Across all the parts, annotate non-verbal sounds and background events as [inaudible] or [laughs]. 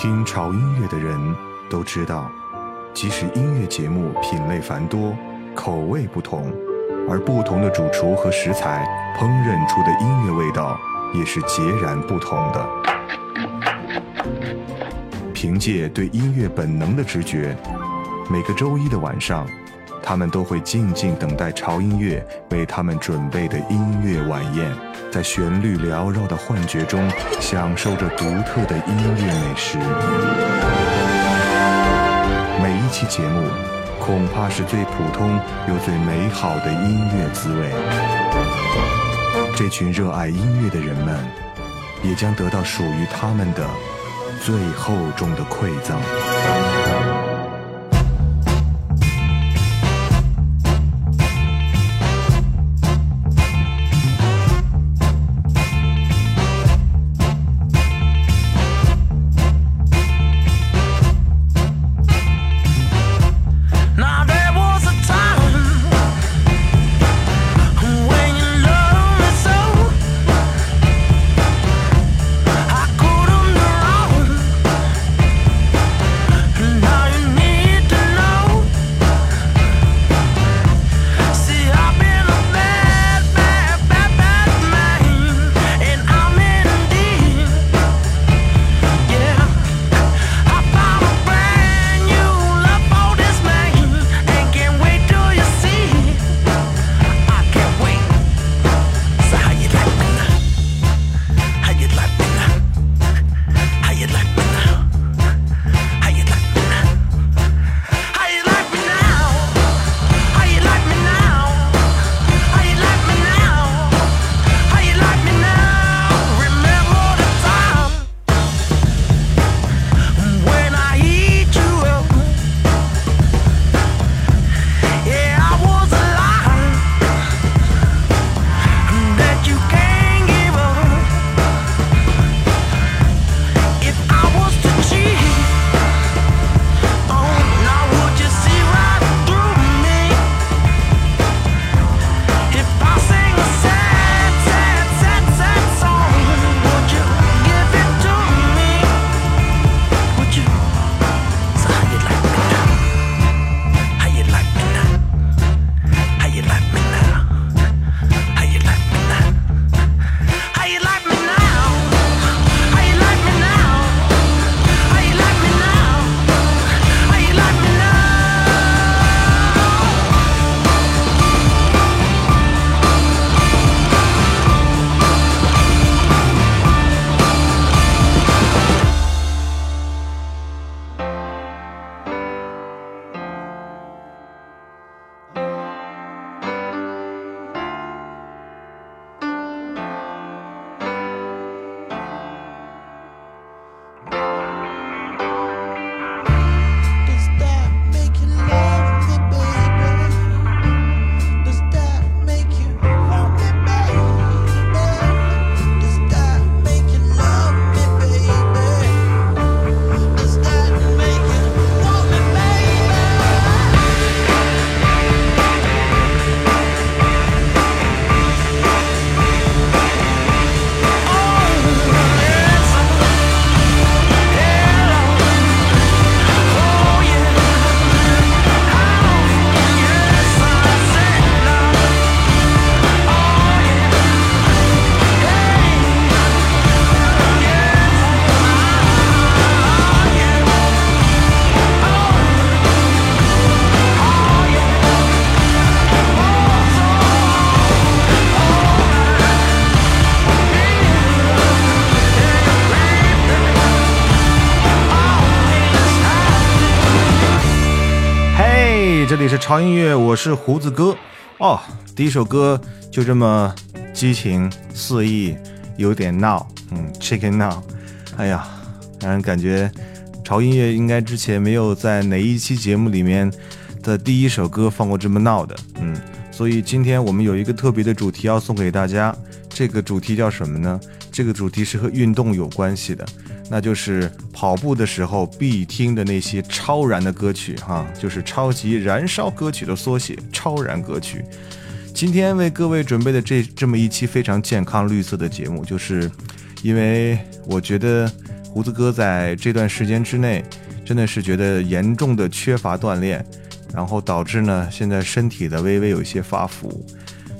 听潮音乐的人都知道，即使音乐节目品类繁多、口味不同，而不同的主厨和食材烹饪出的音乐味道也是截然不同的。凭借对音乐本能的直觉，每个周一的晚上，他们都会静静等待潮音乐为他们准备的音乐晚宴，在旋律缭绕的幻觉中，享受着独特的音乐美食。每一期节目，恐怕是最普通又最美好的音乐滋味。这群热爱音乐的人们，也将得到属于他们的最厚重的馈赠。潮音乐，我是胡子哥。哦，第一首歌就这么激情四溢，有点闹，嗯，Chicken Now。哎呀，让人感觉潮音乐应该之前没有在哪一期节目里面的第一首歌放过这么闹的，嗯，所以今天我们有一个特别的主题要送给大家。这个主题叫什么呢？这个主题是和运动有关系的。那就是跑步的时候必听的那些超燃的歌曲哈，就是超级燃烧歌曲的缩写，超燃歌曲。今天为各位准备的这这么一期非常健康绿色的节目，就是因为我觉得胡子哥在这段时间之内，真的是觉得严重的缺乏锻炼，然后导致呢现在身体的微微有一些发福。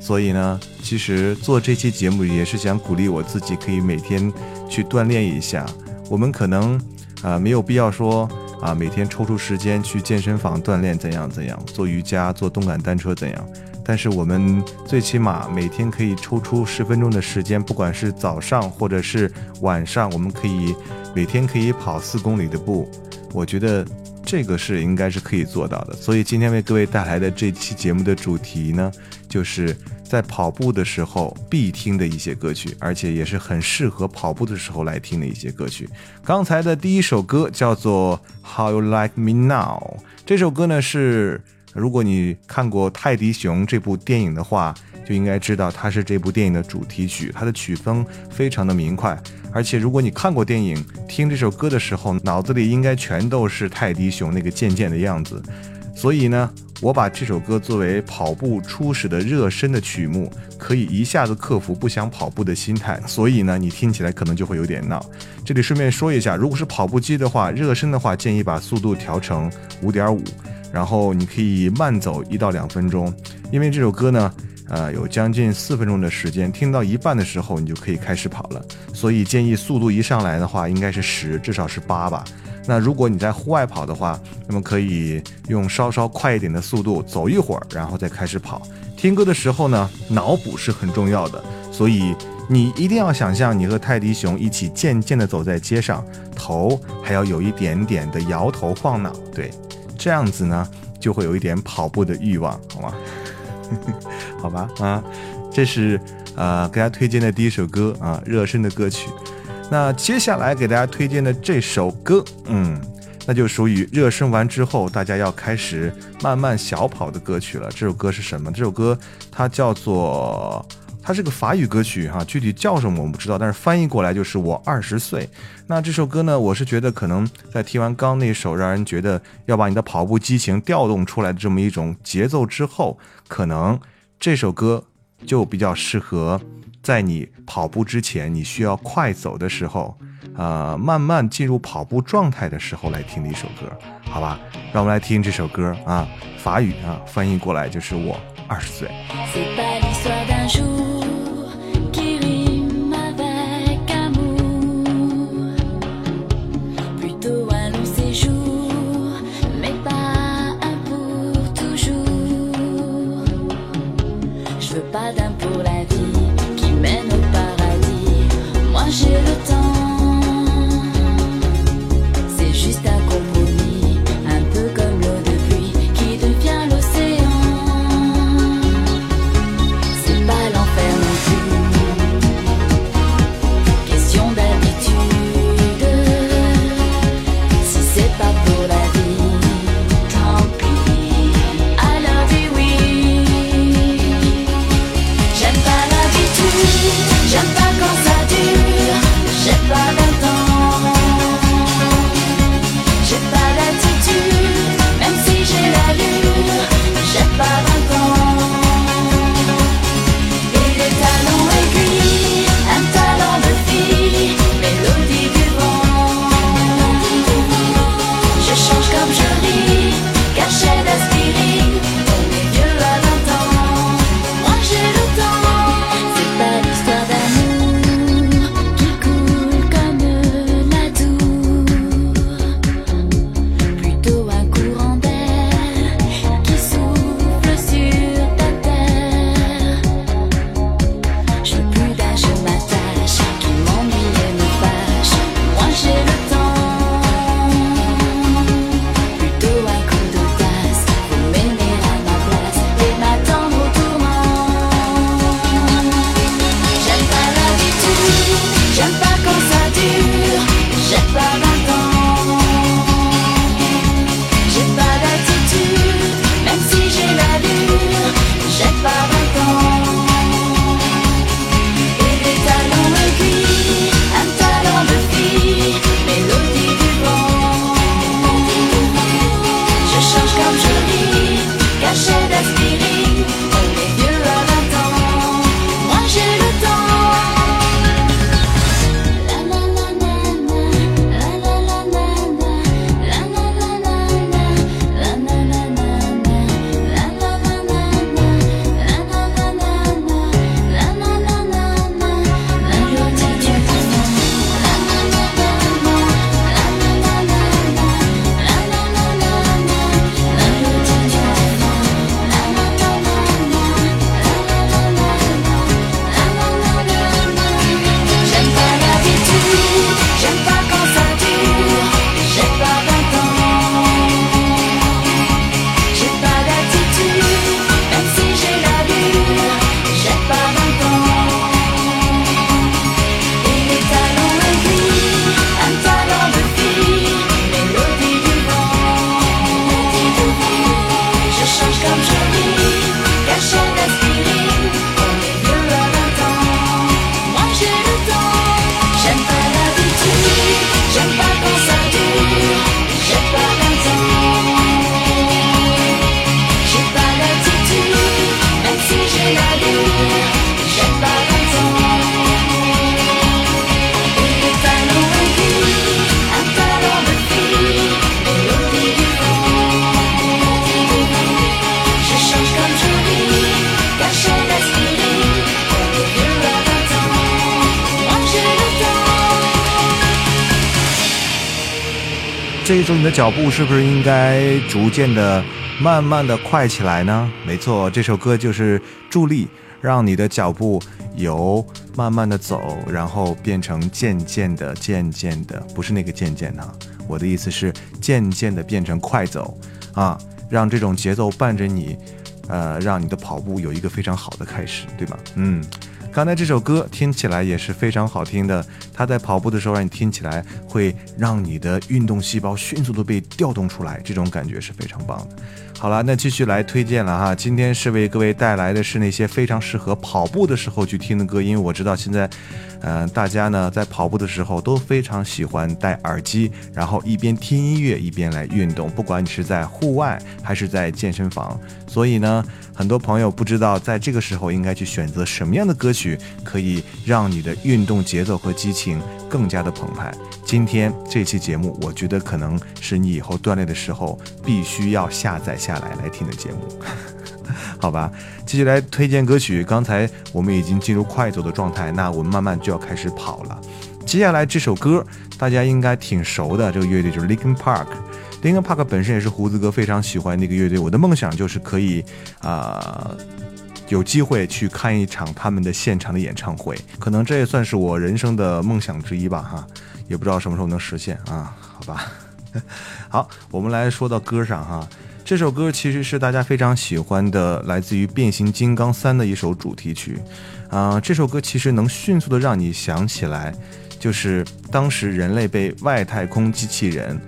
所以呢，其实做这期节目也是想鼓励我自己，可以每天去锻炼一下。我们可能啊、没有必要说啊每天抽出时间去健身房锻炼怎样怎样，做瑜伽、做动感单车怎样。但是我们最起码每天可以抽出十分钟的时间，不管是早上或者是晚上，我们可以每天可以跑四公里的步。我觉得这个是应该是可以做到的。所以今天为各位带来的这期节目的主题呢，就是在跑步的时候必听的一些歌曲，而且也是很适合跑步的时候来听的一些歌曲。刚才的第一首歌叫做《How You Like Me Now》，这首歌呢是。如果你看过《泰迪熊》这部电影的话，就应该知道它是这部电影的主题曲，它的曲风非常的明快。而且如果你看过电影，听这首歌的时候，脑子里应该全都是泰迪熊那个贱贱的样子。所以呢，我把这首歌作为跑步初始的热身的曲目，可以一下子克服不想跑步的心态。所以呢，你听起来可能就会有点闹。这里顺便说一下，如果是跑步机的话，热身的话建议把速度调成五点五。然后你可以慢走一到两分钟，因为这首歌呢，呃，有将近四分钟的时间，听到一半的时候你就可以开始跑了，所以建议速度一上来的话，应该是十，至少是八吧。那如果你在户外跑的话，那么可以用稍稍快一点的速度走一会儿，然后再开始跑。听歌的时候呢，脑补是很重要的，所以你一定要想象你和泰迪熊一起渐渐地走在街上，头还要有一点点的摇头晃脑，对。这样子呢，就会有一点跑步的欲望，好吗？[laughs] 好吧，啊，这是呃给大家推荐的第一首歌啊，热身的歌曲。那接下来给大家推荐的这首歌，嗯，那就属于热身完之后大家要开始慢慢小跑的歌曲了。这首歌是什么？这首歌它叫做。它是个法语歌曲哈，具体叫什么我们不知道，但是翻译过来就是我二十岁。那这首歌呢，我是觉得可能在听完刚那首让人觉得要把你的跑步激情调动出来的这么一种节奏之后，可能这首歌就比较适合在你跑步之前你需要快走的时候，呃，慢慢进入跑步状态的时候来听的一首歌，好吧？让我们来听这首歌啊，法语啊，翻译过来就是我二十岁。你的脚步是不是应该逐渐的、慢慢的快起来呢？没错，这首歌就是助力，让你的脚步由慢慢的走，然后变成渐渐的、渐渐的，不是那个渐渐哈，我的意思是渐渐的变成快走啊，让这种节奏伴着你，呃，让你的跑步有一个非常好的开始，对吗？嗯。刚才这首歌听起来也是非常好听的，它在跑步的时候让你听起来会让你的运动细胞迅速的被调动出来，这种感觉是非常棒的。好了，那继续来推荐了哈，今天是为各位带来的是那些非常适合跑步的时候去听的歌，因为我知道现在，呃，大家呢在跑步的时候都非常喜欢戴耳机，然后一边听音乐一边来运动，不管你是在户外还是在健身房，所以呢，很多朋友不知道在这个时候应该去选择什么样的歌曲，可以让你的运动节奏和激情更加的澎湃。今天这期节目，我觉得可能是你以后锻炼的时候必须要下载下来来听的节目，[laughs] 好吧？继续来推荐歌曲。刚才我们已经进入快走的状态，那我们慢慢就要开始跑了。接下来这首歌大家应该挺熟的，这个乐队就是 Linkin Park。Linkin Park 本身也是胡子哥非常喜欢的一个乐队，我的梦想就是可以啊、有机会去看一场他们的现场的演唱会，可能这也算是我人生的梦想之一吧，哈，也不知道什么时候能实现啊，好吧。[laughs] 好，我们来说到歌上哈，这首歌其实是大家非常喜欢的，来自于《变形金刚三》的一首主题曲。啊、这首歌其实能迅速的让你想起来，就是当时人类被外太空机器人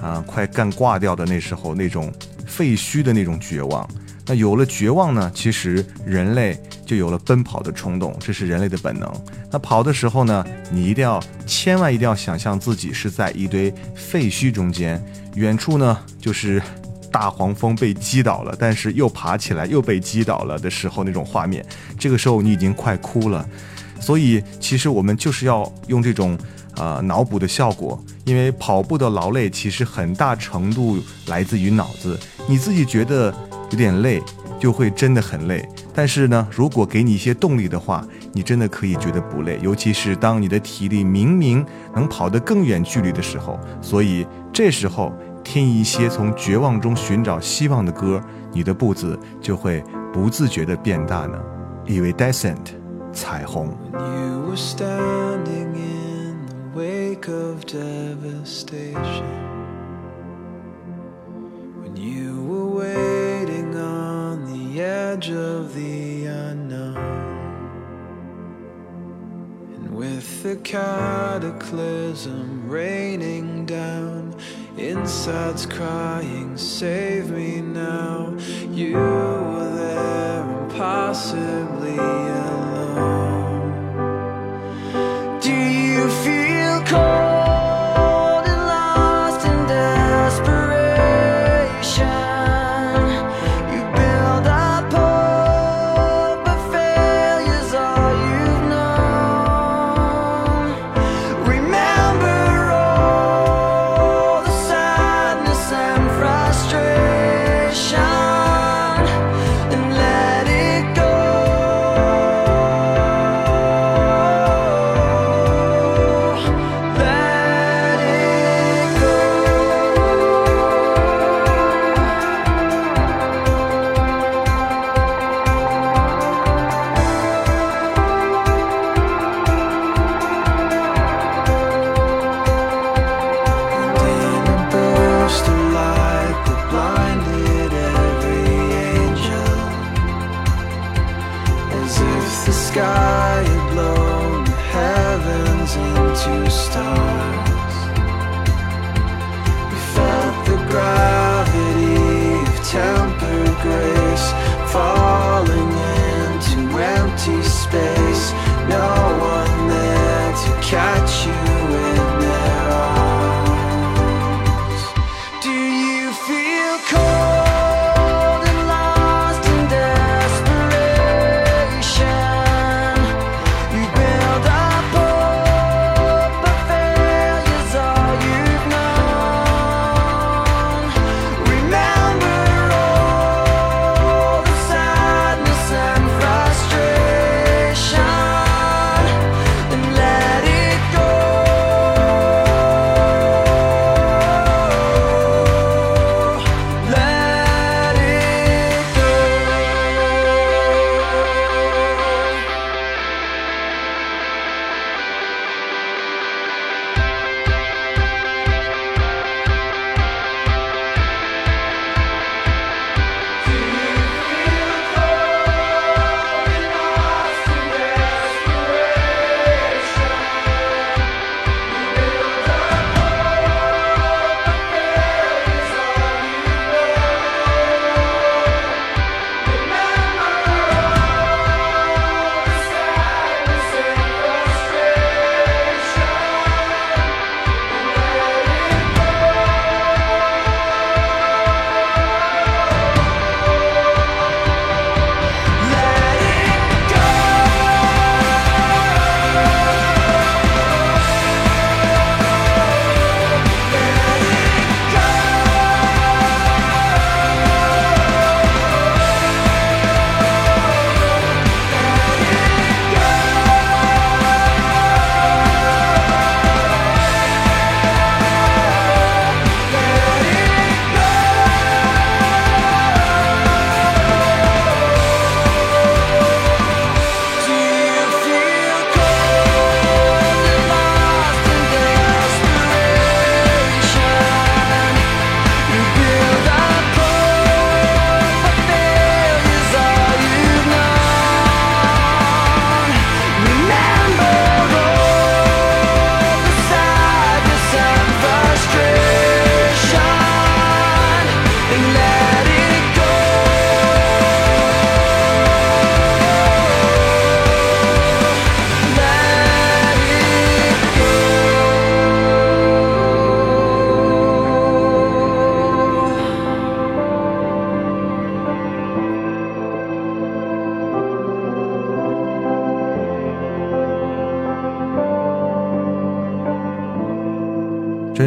啊、快干挂掉的那时候那种废墟的那种绝望。那有了绝望呢，其实人类就有了奔跑的冲动，这是人类的本能。那跑的时候呢，你一定要千万一定要想象自己是在一堆废墟中间，远处呢就是大黄蜂被击倒了，但是又爬起来又被击倒了的时候那种画面。这个时候你已经快哭了。所以其实我们就是要用这种呃脑补的效果，因为跑步的劳累其实很大程度来自于脑子，你自己觉得有点累，就会真的很累。但是呢，如果给你一些动力的话，你真的可以觉得不累，尤其是当你的体力明明能跑得更远距离的时候。所以这时候听一些从绝望中寻找希望的歌，你的步子就会不自觉地变大呢。Iridescent，彩虹。You were standing in the wake of devastation. When you were waiting edge of the unknown. And with the cataclysm raining down, insides crying, Save me now. You were there, impossibly alone. Do you feel cold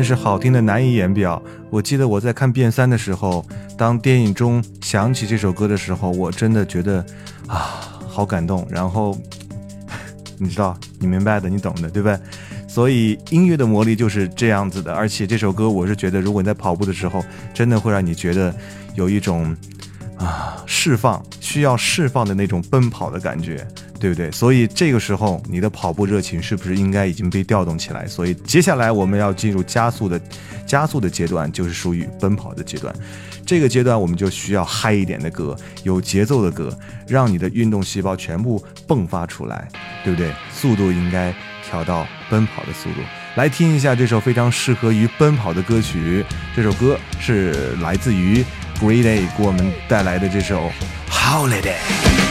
真是好听的难以言表。我记得我在看《变三》的时候，当电影中响起这首歌的时候，我真的觉得啊，好感动。然后 [laughs] 你知道，你明白的，你懂的，对吧？所以音乐的魔力就是这样子的。而且这首歌，我是觉得，如果你在跑步的时候，真的会让你觉得有一种啊释放，需要释放的那种奔跑的感觉。对不对？所以这个时候你的跑步热情是不是应该已经被调动起来？所以接下来我们要进入加速的加速的阶段，就是属于奔跑的阶段。这个阶段我们就需要嗨一点的歌，有节奏的歌，让你的运动细胞全部迸发出来，对不对？速度应该调到奔跑的速度。来听一下这首非常适合于奔跑的歌曲，这首歌是来自于 Green Day 给我们带来的这首 Holiday。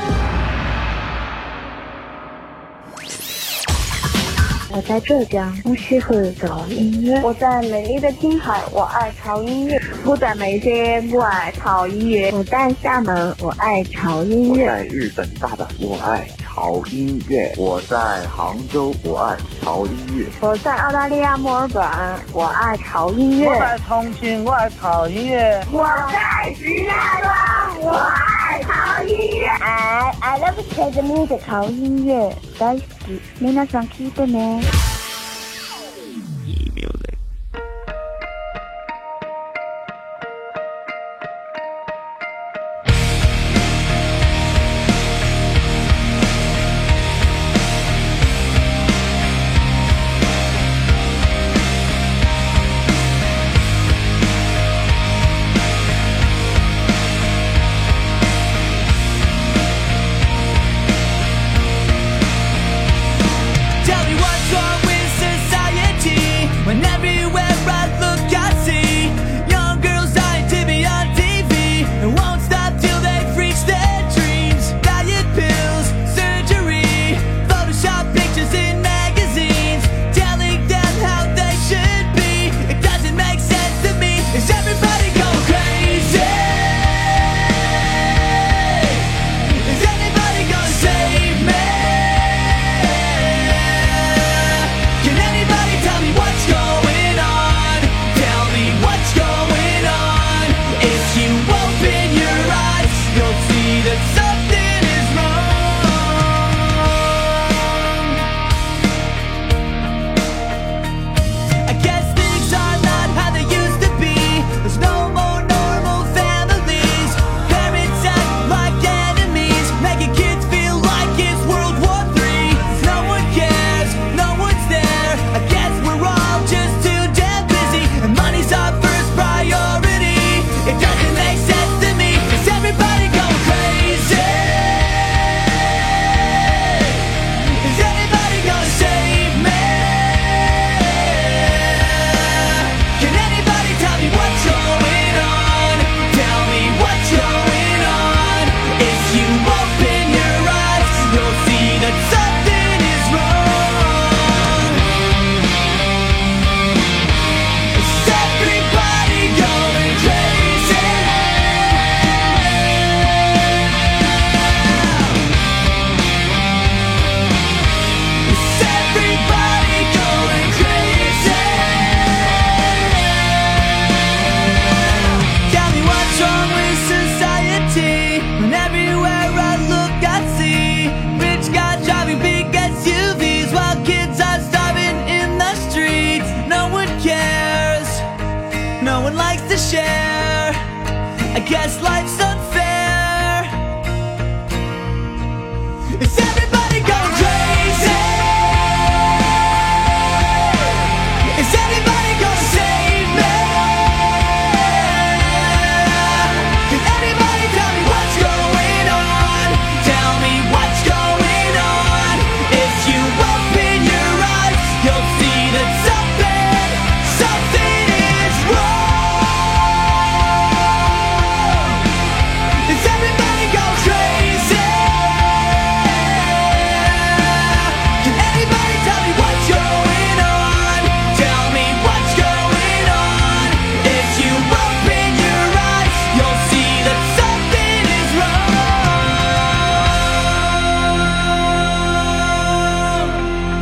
我在浙江，我喜欢潮音乐。我在美丽的青海，我爱潮音乐。我在眉山，我爱潮音乐。我在厦门，我爱潮音乐。我在日本大阪，我爱潮音乐。我在杭州，我爱潮音乐。我在澳大利亚墨尔本，我爱潮音乐。我在重庆，我爱潮音乐。我在石家庄，我愛潮音樂。I I love jazz music 潮音樂大好き。皆さん聞いてね。guess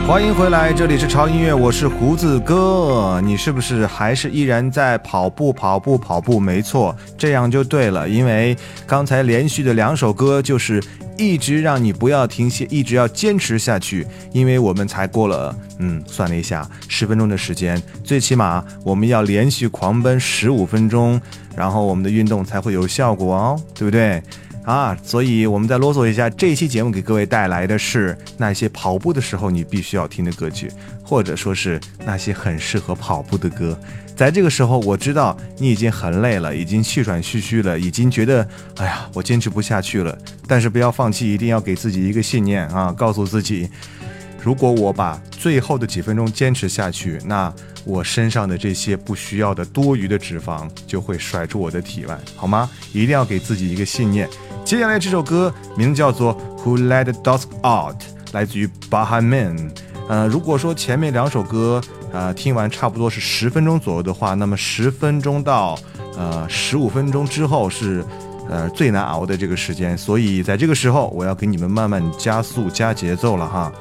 欢迎回来，这里是潮音乐，我是胡子哥。你是不是还是依然在跑步、跑步、跑步？没错，这样就对了，因为刚才连续的两首歌就是一直让你不要停歇，一直要坚持下去。因为我们才过了，嗯，算了一下，十分钟的时间，最起码我们要连续狂奔十五分钟，然后我们的运动才会有效果哦，对不对？啊，所以我们再啰嗦一下，这期节目给各位带来的是那些跑步的时候你必须要听的歌曲，或者说是那些很适合跑步的歌。在这个时候，我知道你已经很累了，已经气喘吁吁了，已经觉得，哎呀，我坚持不下去了。但是不要放弃，一定要给自己一个信念啊，告诉自己，如果我把最后的几分钟坚持下去，那我身上的这些不需要的多余的脂肪就会甩出我的体外，好吗？一定要给自己一个信念。接下来这首歌名字叫做《Who Let the Dogs Out》，来自于 Baha Man。呃，如果说前面两首歌呃听完差不多是十分钟左右的话，那么十分钟到呃十五分钟之后是呃最难熬的这个时间，所以在这个时候我要给你们慢慢加速加节奏了哈，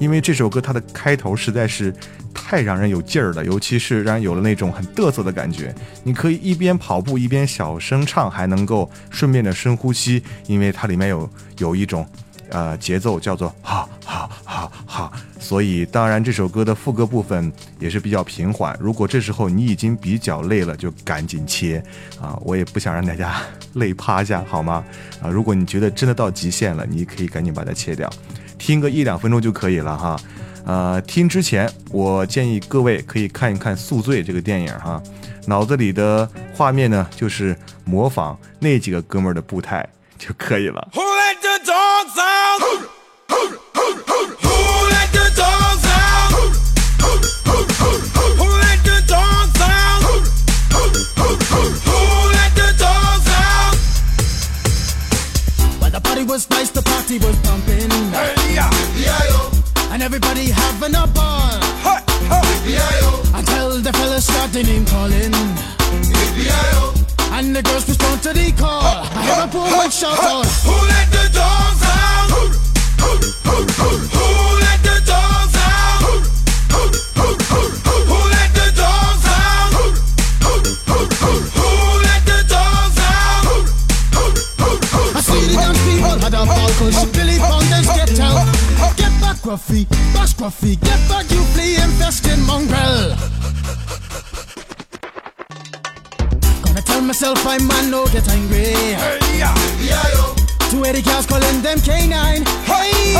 因为这首歌它的开头实在是太让人有劲儿了，尤其是让人有了那种很嘚瑟的感觉。你可以一边跑步一边小声唱，还能够顺便的深呼吸，因为它里面有有一种呃节奏叫做哈哈哈哈，所以当然这首歌的副歌部分也是比较平缓。如果这时候你已经比较累了，就赶紧切啊！我也不想让大家 [laughs] 累趴下，好吗？啊，如果你觉得真的到极限了，你可以赶紧把它切掉，听个一两分钟就可以了哈。呃，听之前我建议各位可以看一看《宿醉》这个电影哈，脑子里的画面呢就是模仿那几个哥们儿的步态就可以了。Everybody having a ball. Until the fellas started name calling. And the girls respond to the call. I hear a woman shout out. Who let the Back, Gruffy, get back, you flea infested mongrel. Gonna tell myself I'm man, no get angry. Two eighty girls calling them K9. Hey,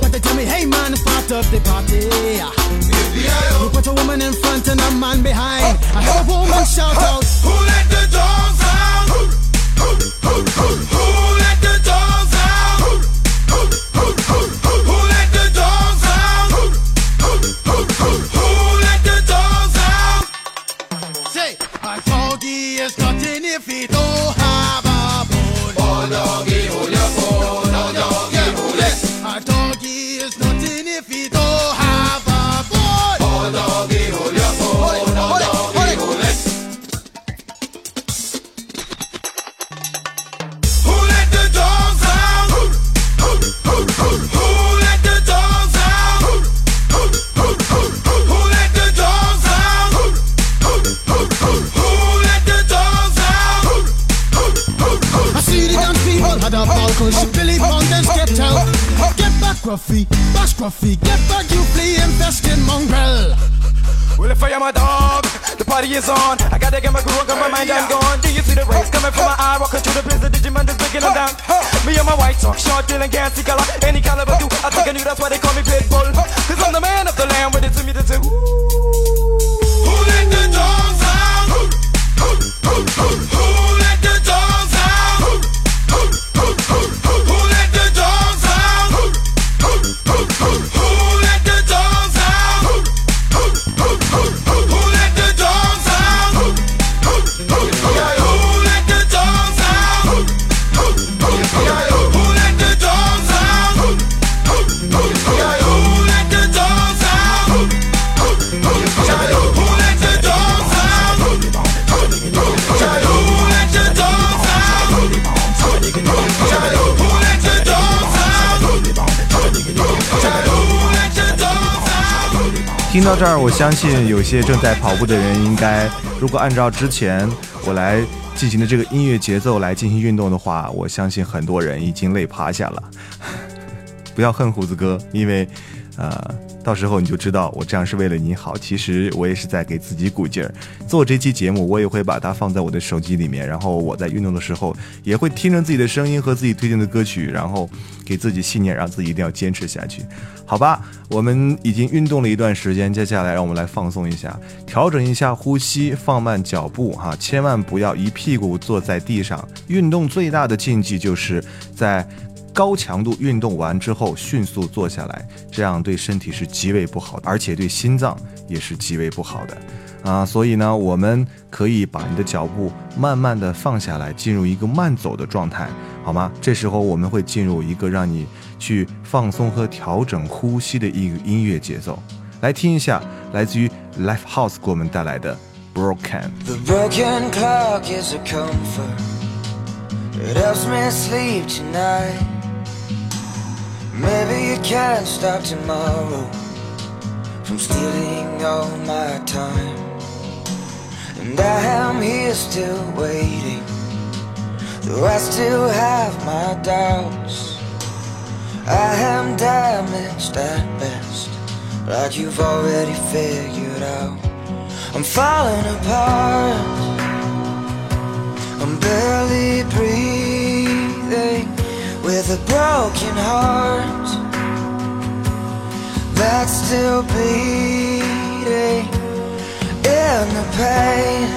but they tell me, hey man, it's part of the party. You put a woman in front and a man behind. I heard a woman shout out. Who let the dogs out? Who let the is on. I gotta get my groove on, my mind, I'm gone. Do you see the rays coming from my eye? Walking through the prison, Digimon is breaking them down. Me and my white talk, short, dealing, can't see color. Any caliber do, I think I knew that's why they call me Pitbull. Cause I'm the man of 我相信有些正在跑步的人应该，如果按照之前我来进行的这个音乐节奏来进行运动的话，我相信很多人已经累趴下了。[laughs] 不要恨胡子哥，因为，呃，到时候你就知道我这样是为了你好。其实我也是在给自己鼓劲儿。做这期节目，我也会把它放在我的手机里面，然后我在运动的时候也会听着自己的声音和自己推荐的歌曲，然后给自己信念，让自己一定要坚持下去。好吧，我们已经运动了一段时间，接下来让我们来放松一下，调整一下呼吸，放慢脚步哈，千万不要一屁股坐在地上。运动最大的禁忌就是在高强度运动完之后迅速坐下来，这样对身体是极为不好的，而且对心脏也是极为不好的。啊，所以呢，我们可以把你的脚步慢慢的放下来，进入一个慢走的状态，好吗？这时候我们会进入一个让你去放松和调整呼吸的一个音乐节奏。来听一下来自于 Life House 给我们带来的 Broken。The broken clock is a comfort. It helps me sleep tonight. Maybe you can't stop tomorrow from stealing all my time. And I am here still waiting, though I still have my doubts. I am damaged at best, like you've already figured out. I'm falling apart. I'm barely breathing with a broken heart that's still bleeding in the pain.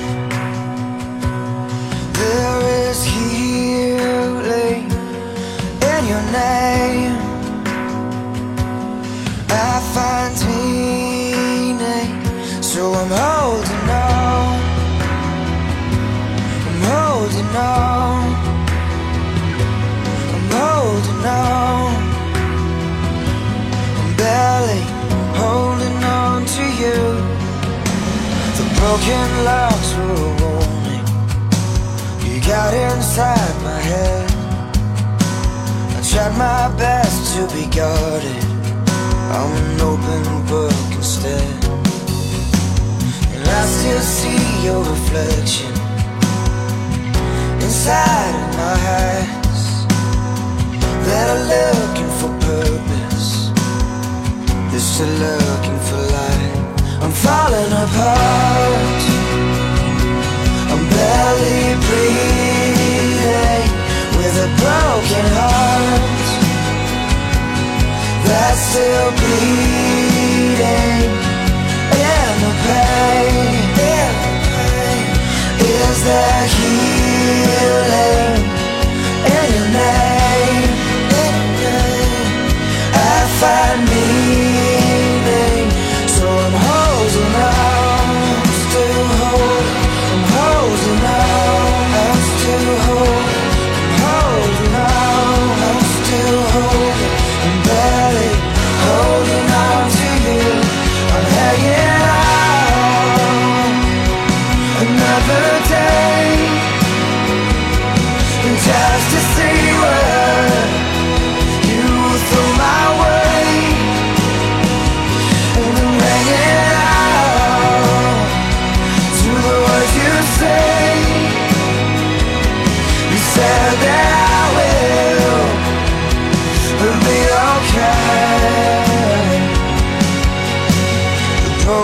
There is healing in your name. I find meaning, so I'm holding on. I'm holding on. Holding on. I'm barely holding on to you. The broken locks were a warning. You got inside my head. I tried my best to be guarded. I'm an open book instead. And I still see your reflection inside of my eyes that are looking for purpose. They're still looking for light. I'm falling apart. I'm barely breathing with a broken heart that's still bleeding in the pain. Is there healing find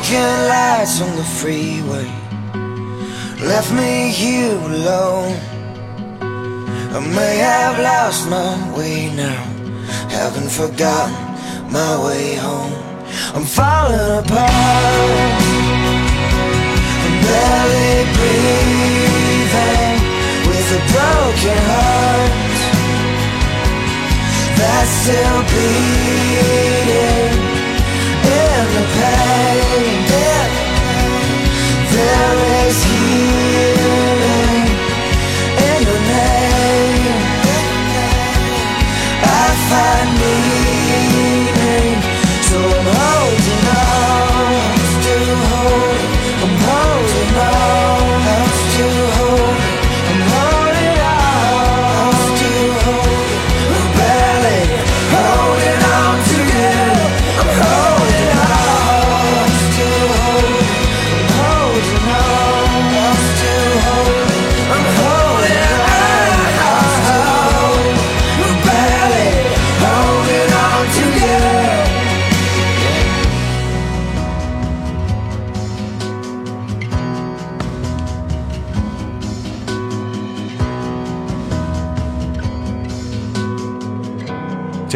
Broken lights on the freeway left me here alone. I may have lost my way now, haven't forgotten my way home. I'm falling apart, I'm barely breathing with a broken heart that's still bleeding in the pain there is you.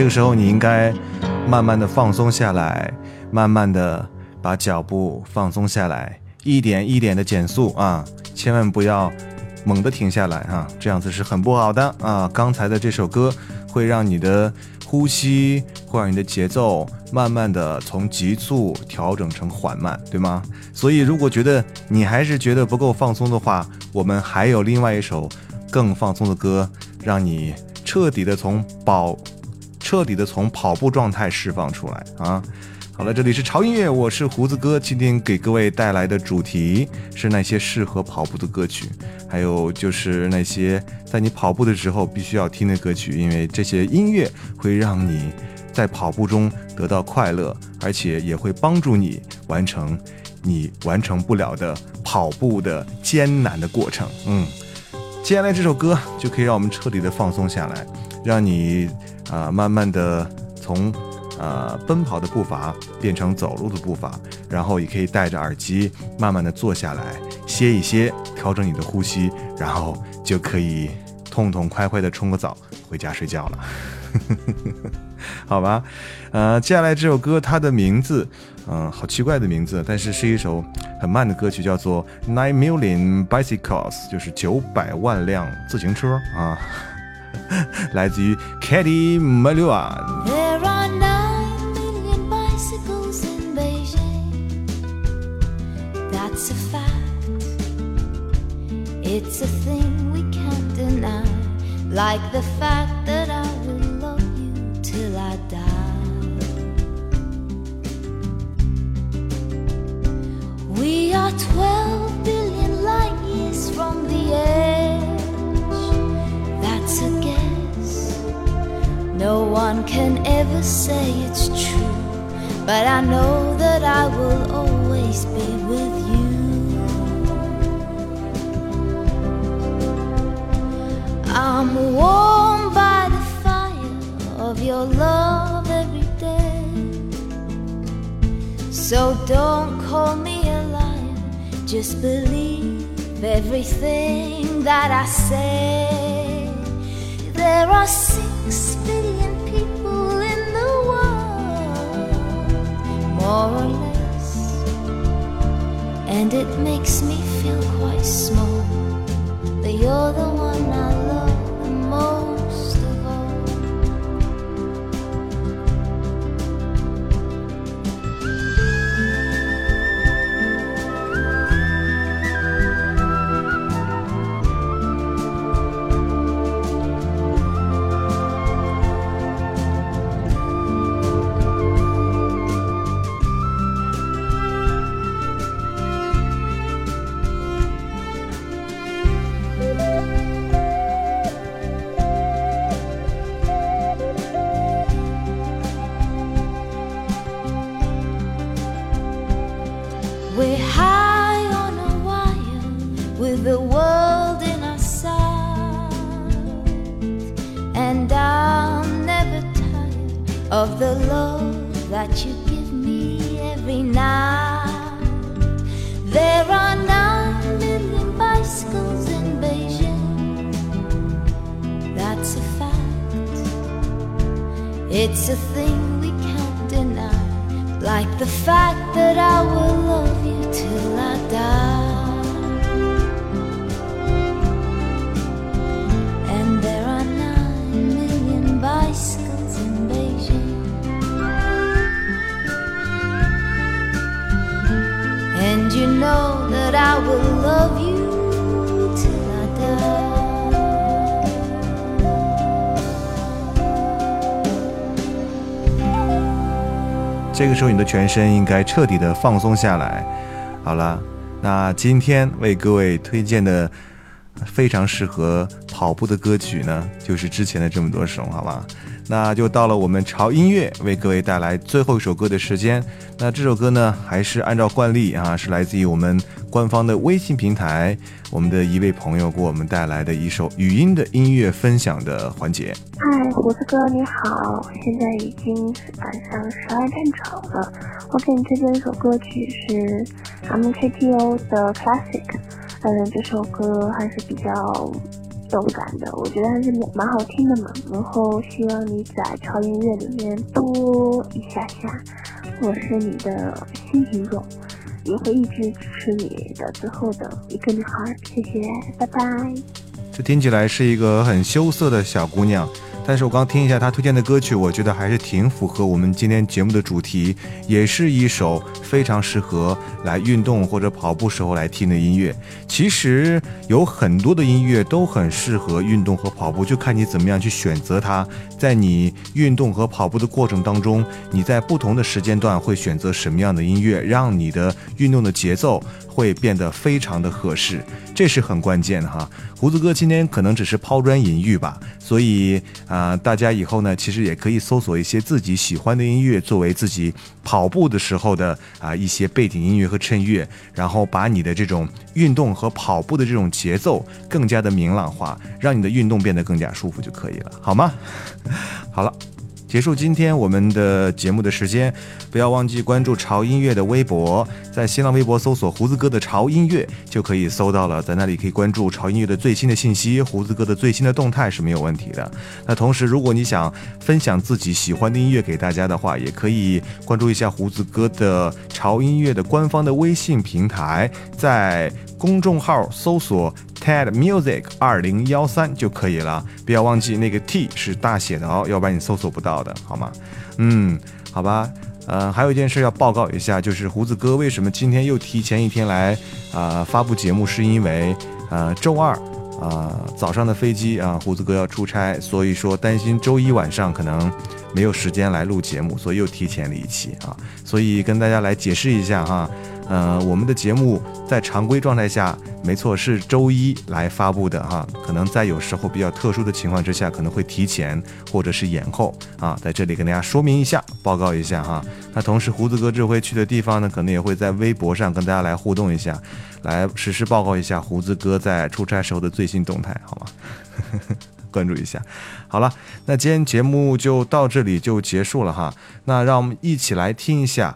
这个时候你应该慢慢的放松下来，慢慢的把脚步放松下来，一点一点的减速啊，千万不要猛地停下来啊、这样子是很不好的啊。刚才的这首歌会让你的呼吸会让你的节奏慢慢的从急促调整成缓慢，对吗？所以如果觉得你还是觉得不够放松的话，我们还有另外一首更放松的歌，让你彻底的从保，彻底的从跑步状态释放出来啊！好了，这里是潮音乐，我是胡子哥。今天给各位带来的主题是那些适合跑步的歌曲，还有就是那些在你跑步的时候必须要听的歌曲，因为这些音乐会让你在跑步中得到快乐，而且也会帮助你完成你完成不了的跑步的艰难的过程。嗯，接下来这首歌就可以让我们彻底的放松下来，让你啊、慢慢的从。呃，奔跑的步伐变成走路的步伐，然后也可以戴着耳机，慢慢的坐下来，歇一歇，调整你的呼吸，然后就可以痛痛快快的冲个澡，回家睡觉了。[laughs] 好吧，呃，接下来这首歌它的名字，嗯、好奇怪的名字，但是是一首很慢的歌曲，叫做《Nine Million Bicycles》，就是九百万辆自行车啊，[laughs] 来自于 Katy Melua。 There are nine million bicycles in Beijing. That's a fact. It's a thing we can't deny. Like the fact that I will love you till I die. We are 12 No one can ever say it's true, but I know that I will always be with you. I'm warmed by the fire of your love every day. So don't call me a liar, just believe everything that I say. There are more or less, and it makes me feel quite small. But you're the one I 这个时候你的全身应该彻底的放松下来。好了，那今天为各位推荐的非常适合跑步的歌曲呢，就是之前的这么多首，好吧？那就到了我们潮音乐为各位带来最后一首歌的时间。那这首歌呢，还是按照惯例啊，是来自于我们官方的微信平台，我们的一位朋友给我们带来的一首语音的音乐分享的环节。嗨，胡子哥你好，现在已经是晚上十二点整了。我给你推荐一首歌曲是 MKTO 的 Classic，嗯，这首歌还是比较动感的，我觉得还是蛮蛮好听的嘛。然后希望你在超音乐里面多一下下，我是你的新听众，也会一直支持你的最后的一个女孩，谢谢，拜拜。这听起来是一个很羞涩的小姑娘，但是我刚听一下他推荐的歌曲，我觉得还是挺符合我们今天节目的主题，也是一首非常适合来运动或者跑步时候来听的音乐。其实有很多的音乐都很适合运动和跑步，就看你怎么样去选择它。在你运动和跑步的过程当中，你在不同的时间段会选择什么样的音乐，让你的运动的节奏会变得非常的合适，这是很关键的哈。胡子哥今天可能只是抛砖引玉吧，所以啊、大家以后呢，其实也可以搜索一些自己喜欢的音乐，作为自己跑步的时候的啊、一些背景音乐和衬乐，然后把你的这种运动和跑步的这种节奏更加的明朗化，让你的运动变得更加舒服就可以了，好吗？[laughs] 好了。结束今天我们的节目的时间，不要忘记关注潮音乐的微博，在新浪微博搜索“胡子哥的潮音乐”就可以搜到了，在那里可以关注潮音乐的最新的信息，胡子哥的最新的动态是没有问题的。那同时，如果你想分享自己喜欢的音乐给大家的话，也可以关注一下胡子哥的潮音乐的官方的微信平台，在公众号搜索 TED Music 二零幺三就可以了，不要忘记那个 T 是大写的哦，要不然你搜索不到的，好吗？嗯，好吧。呃，还有一件事要报告一下，就是胡子哥为什么今天又提前一天来啊、发布节目，是因为呃周二啊、早上的飞机啊、胡子哥要出差，所以说担心周一晚上可能没有时间来录节目，所以又提前了一期啊，所以跟大家来解释一下哈。呃，我们的节目在常规状态下，没错是周一来发布的哈，可能在有时候比较特殊的情况之下，可能会提前或者是延后啊，在这里跟大家说明一下，报告一下哈。那同时，胡子哥这回去的地方呢，可能也会在微博上跟大家来互动一下，来实时报告一下胡子哥在出差时候的最新动态，好吗？[laughs] 关注一下。好了，那今天节目就到这里就结束了哈。那让我们一起来听一下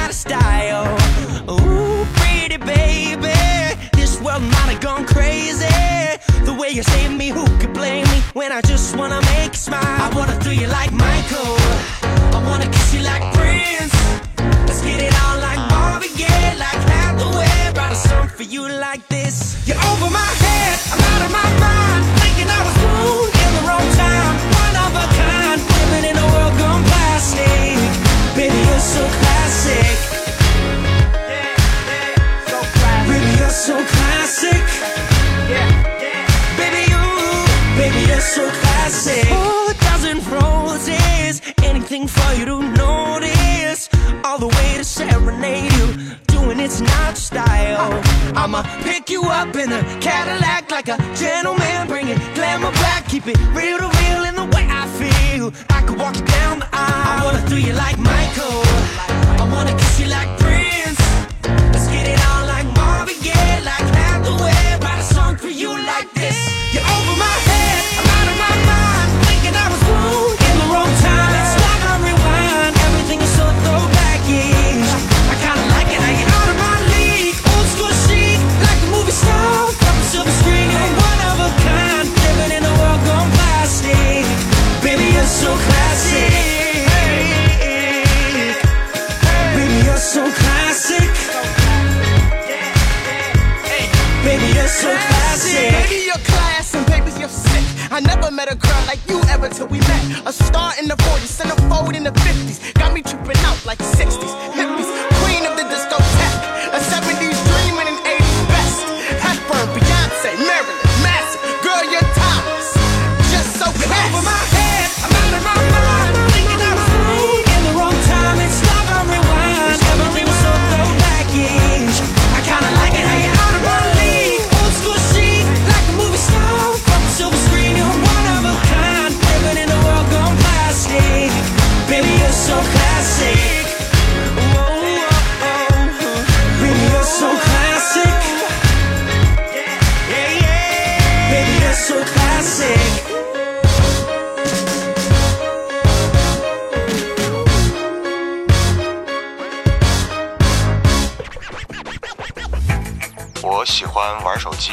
you're sick. I never met a girl like you ever till we met. A star in the 40s, centerfold in the 50s. Got me tripping out like 60s,